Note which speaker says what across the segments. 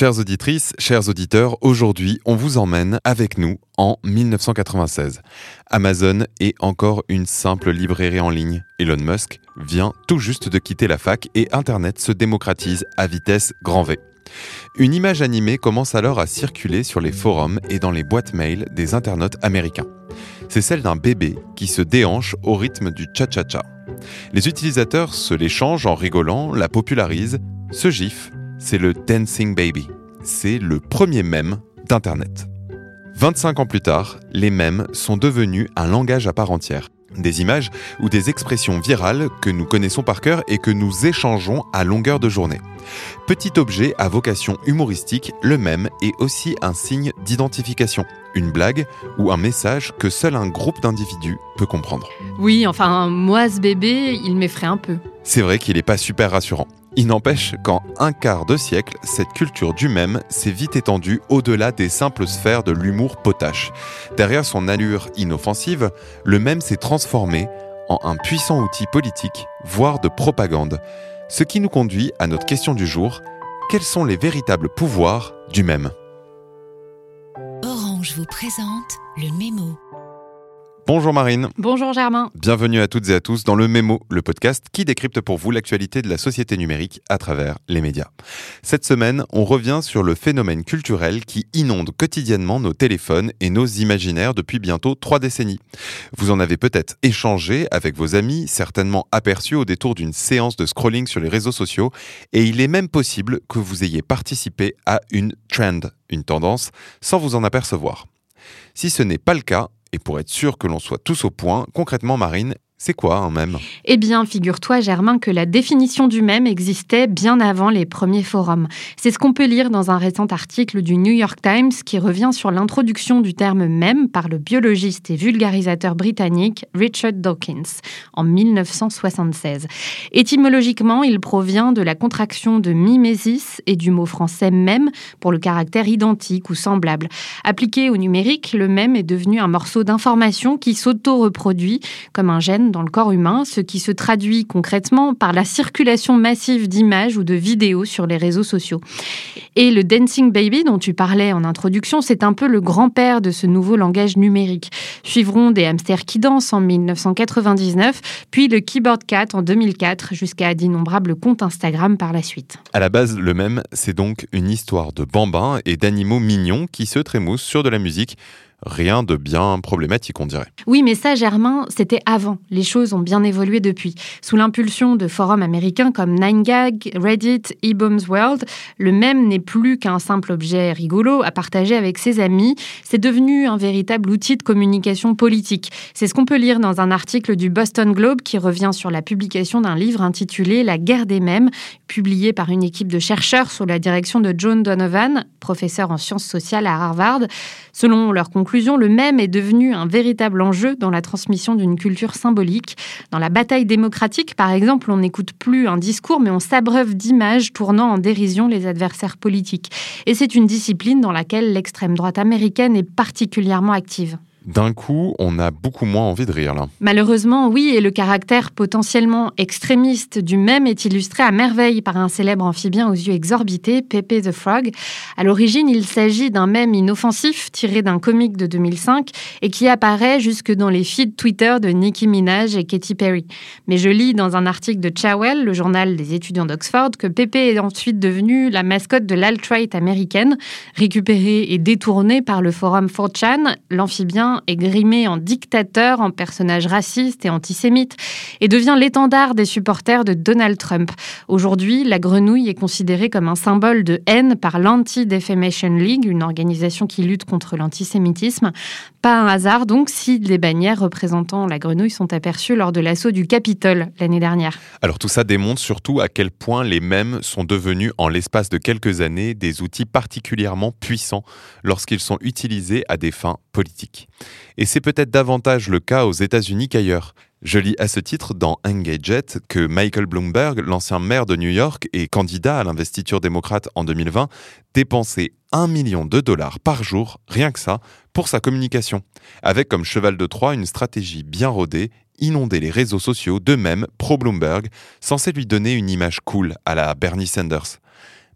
Speaker 1: Chères auditrices, chers auditeurs, aujourd'hui, on vous emmène avec nous en 1996. Amazon est encore une simple librairie en ligne. Elon Musk vient tout juste de quitter la fac et Internet se démocratise à vitesse grand V. Une image animée commence alors à circuler sur les forums et dans les boîtes mail des internautes américains. C'est celle d'un bébé qui se déhanche au rythme du cha-cha-cha. Les utilisateurs se l'échangent en rigolant, la popularisent. Ce gif c'est le Dancing Baby. C'est le premier mème d'Internet. 25 ans plus tard, les mèmes sont devenus un langage à part entière. Des images ou des expressions virales que nous connaissons par cœur et que nous échangeons à longueur de journée. Petit objet à vocation humoristique, le mème est aussi un signe d'identification, une blague ou un message que seul un groupe d'individus peut comprendre.
Speaker 2: Oui, enfin, moi, ce bébé, il m'effraie un peu.
Speaker 1: C'est vrai qu'il n'est pas super rassurant. Il n'empêche qu'en un quart de siècle, cette culture du même s'est vite étendue au-delà des simples sphères de l'humour potache. Derrière son allure inoffensive, le même s'est transformé en un puissant outil politique, voire de propagande. Ce qui nous conduit à notre question du jour, quels sont les véritables pouvoirs du même?
Speaker 3: Orange vous présente le mémo.
Speaker 1: Bonjour Marine.
Speaker 2: Bonjour Germain.
Speaker 1: Bienvenue à toutes et à tous dans le Mémo, le podcast qui décrypte pour vous l'actualité de la société numérique à travers les médias. Cette semaine, on revient sur le phénomène culturel qui inonde quotidiennement nos téléphones et nos imaginaires depuis bientôt trois décennies. Vous en avez peut-être échangé avec vos amis, certainement aperçu au détour d'une séance de scrolling sur les réseaux sociaux, et il est même possible que vous ayez participé à une trend, une tendance, sans vous en apercevoir. Si ce n'est pas le cas, et pour être sûr que l'on soit tous au point, concrètement, Marine, c'est quoi un mème
Speaker 2: Eh bien, figure-toi, Germain, que la définition du mème existait bien avant les premiers forums. C'est ce qu'on peut lire dans un récent article du New York Times qui revient sur l'introduction du terme mème par le biologiste et vulgarisateur britannique Richard Dawkins en 1976. Étymologiquement, il provient de la contraction de mimésis et du mot français mème pour le caractère identique ou semblable. Appliqué au numérique, le mème est devenu un morceau d'information qui s'auto-reproduit comme un gène dans le corps humain, ce qui se traduit concrètement par la circulation massive d'images ou de vidéos sur les réseaux sociaux. Et le Dancing Baby dont tu parlais en introduction, c'est un peu le grand-père de ce nouveau langage numérique. Suivront des hamsters qui dansent en 1999, puis le Keyboard Cat en 2004, jusqu'à d'innombrables comptes Instagram par la suite.
Speaker 1: À la base, le même, c'est donc une histoire de bambins et d'animaux mignons qui se trémoussent sur de la musique rien de bien problématique, on dirait.
Speaker 2: Oui, mais ça, Germain, c'était avant. Les choses ont bien évolué depuis. Sous l'impulsion de forums américains comme 9gag, Reddit, eBoom's World, le même n'est plus qu'un simple objet rigolo à partager avec ses amis. C'est devenu un véritable outil de communication politique. C'est ce qu'on peut lire dans un article du Boston Globe qui revient sur la publication d'un livre intitulé La guerre des mèmes, publié par une équipe de chercheurs sous la direction de John Donovan, professeur en sciences sociales à Harvard. Selon leur conclusion, le même est devenu un véritable enjeu dans la transmission d'une culture symbolique. Dans la bataille démocratique, par exemple, on n'écoute plus un discours, mais on s'abreuve d'images tournant en dérision les adversaires politiques. Et c'est une discipline dans laquelle l'extrême droite américaine est particulièrement active.
Speaker 1: D'un coup, on a beaucoup moins envie de rire là.
Speaker 2: Malheureusement, oui, et le caractère potentiellement extrémiste du même est illustré à merveille par un célèbre amphibien aux yeux exorbités, Pepe the Frog. À l'origine, il s'agit d'un mème inoffensif tiré d'un comic de 2005 et qui apparaît jusque dans les feeds Twitter de Nicki Minaj et Katy Perry. Mais je lis dans un article de Chawel, le journal des étudiants d'Oxford, que Pepe est ensuite devenu la mascotte de l'alt-right américaine, récupérée et détournée par le forum 4chan. L'amphibien est grimé en dictateur, en personnage raciste et antisémite, et devient l'étendard des supporters de Donald Trump. Aujourd'hui, la grenouille est considérée comme un symbole de haine par l'Anti-Defamation League, une organisation qui lutte contre l'antisémitisme. Pas un hasard donc si les bannières représentant la grenouille sont aperçues lors de l'assaut du Capitole l'année dernière.
Speaker 1: Alors tout ça démontre surtout à quel point les mèmes sont devenus en l'espace de quelques années des outils particulièrement puissants lorsqu'ils sont utilisés à des fins politiques. Et c'est peut-être davantage le cas aux États-Unis qu'ailleurs. Je lis à ce titre dans Engadget que Michael Bloomberg, l'ancien maire de New York et candidat à l'investiture démocrate en 2020, dépensait 1 million de dollars par jour, rien que ça, pour sa communication, avec comme cheval de Troie une stratégie bien rodée, inonder les réseaux sociaux d'eux-mêmes pro-Bloomberg, censé lui donner une image cool à la Bernie Sanders.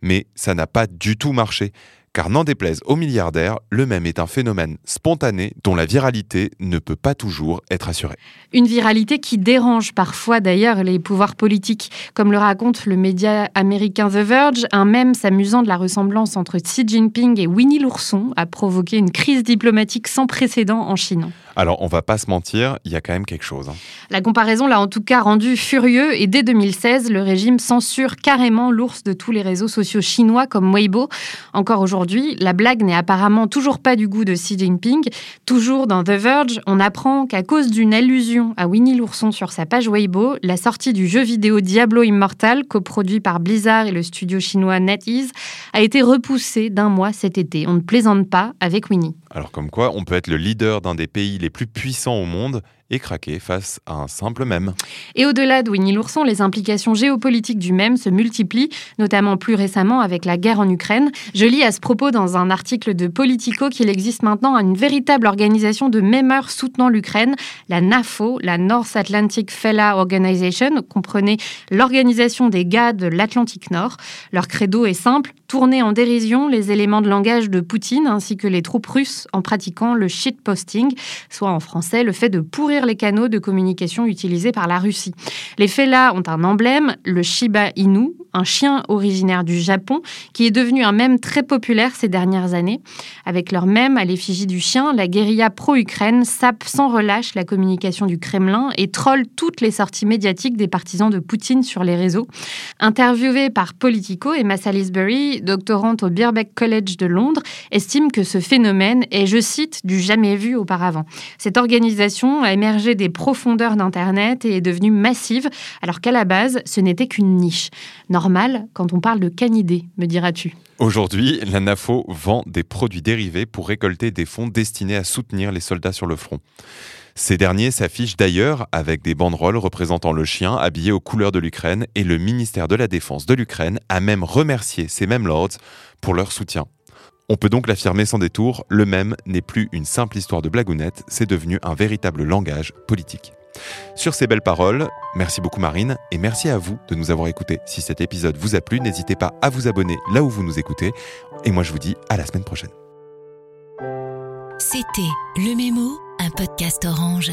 Speaker 1: Mais ça n'a pas du tout marché car n'en déplaise aux milliardaires, le même est un phénomène spontané dont la viralité ne peut pas toujours être assurée.
Speaker 2: Une viralité qui dérange parfois d'ailleurs les pouvoirs politiques, comme le raconte le média américain The Verge, un même s'amusant de la ressemblance entre Xi Jinping et Winnie l'ourson a provoqué une crise diplomatique sans précédent en Chine.
Speaker 1: Alors, on va pas se mentir, il y a quand même quelque chose. Hein.
Speaker 2: La comparaison l'a en tout cas rendu furieux et dès 2016, le régime censure carrément l'ours de tous les réseaux sociaux chinois comme Weibo. Encore aujourd'hui, la blague n'est apparemment toujours pas du goût de Xi Jinping. Toujours dans The Verge, on apprend qu'à cause d'une allusion à Winnie l'ourson sur sa page Weibo, la sortie du jeu vidéo Diablo Immortal, coproduit par Blizzard et le studio chinois NetEase, a été repoussée d'un mois cet été. On ne plaisante pas avec Winnie.
Speaker 1: Alors comme quoi, on peut être le leader d'un des pays les plus puissants au monde et craquer face à un simple mème.
Speaker 2: Et au-delà de Winnie l'ourson, les implications géopolitiques du mème se multiplient, notamment plus récemment avec la guerre en Ukraine. Je lis à ce propos dans un article de Politico qu'il existe maintenant une véritable organisation de mémeurs soutenant l'Ukraine, la NAFO, la North Atlantic Fella Organization, comprenait l'organisation des gars de l'Atlantique Nord. Leur credo est simple, tourner en dérision les éléments de langage de Poutine ainsi que les troupes russes en pratiquant le shitposting, soit en français le fait de pourrir les canaux de communication utilisés par la Russie. Les là ont un emblème, le Shiba Inu, un chien originaire du Japon, qui est devenu un mème très populaire ces dernières années. Avec leur mème à l'effigie du chien, la guérilla pro-Ukraine sape sans relâche la communication du Kremlin et troll toutes les sorties médiatiques des partisans de Poutine sur les réseaux. Interviewée par Politico, Emma Salisbury, doctorante au Birkbeck College de Londres, estime que ce phénomène est, je cite, du jamais vu auparavant. Cette organisation a émergé des profondeurs d'Internet et est devenue massive, alors qu'à la base, ce n'était qu'une niche. Normal quand on parle de canidés, me diras-tu.
Speaker 1: Aujourd'hui, la NAFO vend des produits dérivés pour récolter des fonds destinés à soutenir les soldats sur le front. Ces derniers s'affichent d'ailleurs avec des banderoles représentant le chien habillé aux couleurs de l'Ukraine et le ministère de la Défense de l'Ukraine a même remercié ces mêmes lords pour leur soutien. On peut donc l'affirmer sans détour, le même n'est plus une simple histoire de blagounette, c'est devenu un véritable langage politique. Sur ces belles paroles, merci beaucoup Marine et merci à vous de nous avoir écoutés. Si cet épisode vous a plu, n'hésitez pas à vous abonner là où vous nous écoutez et moi je vous dis à la semaine prochaine.
Speaker 3: C'était Le Mémo, un podcast orange.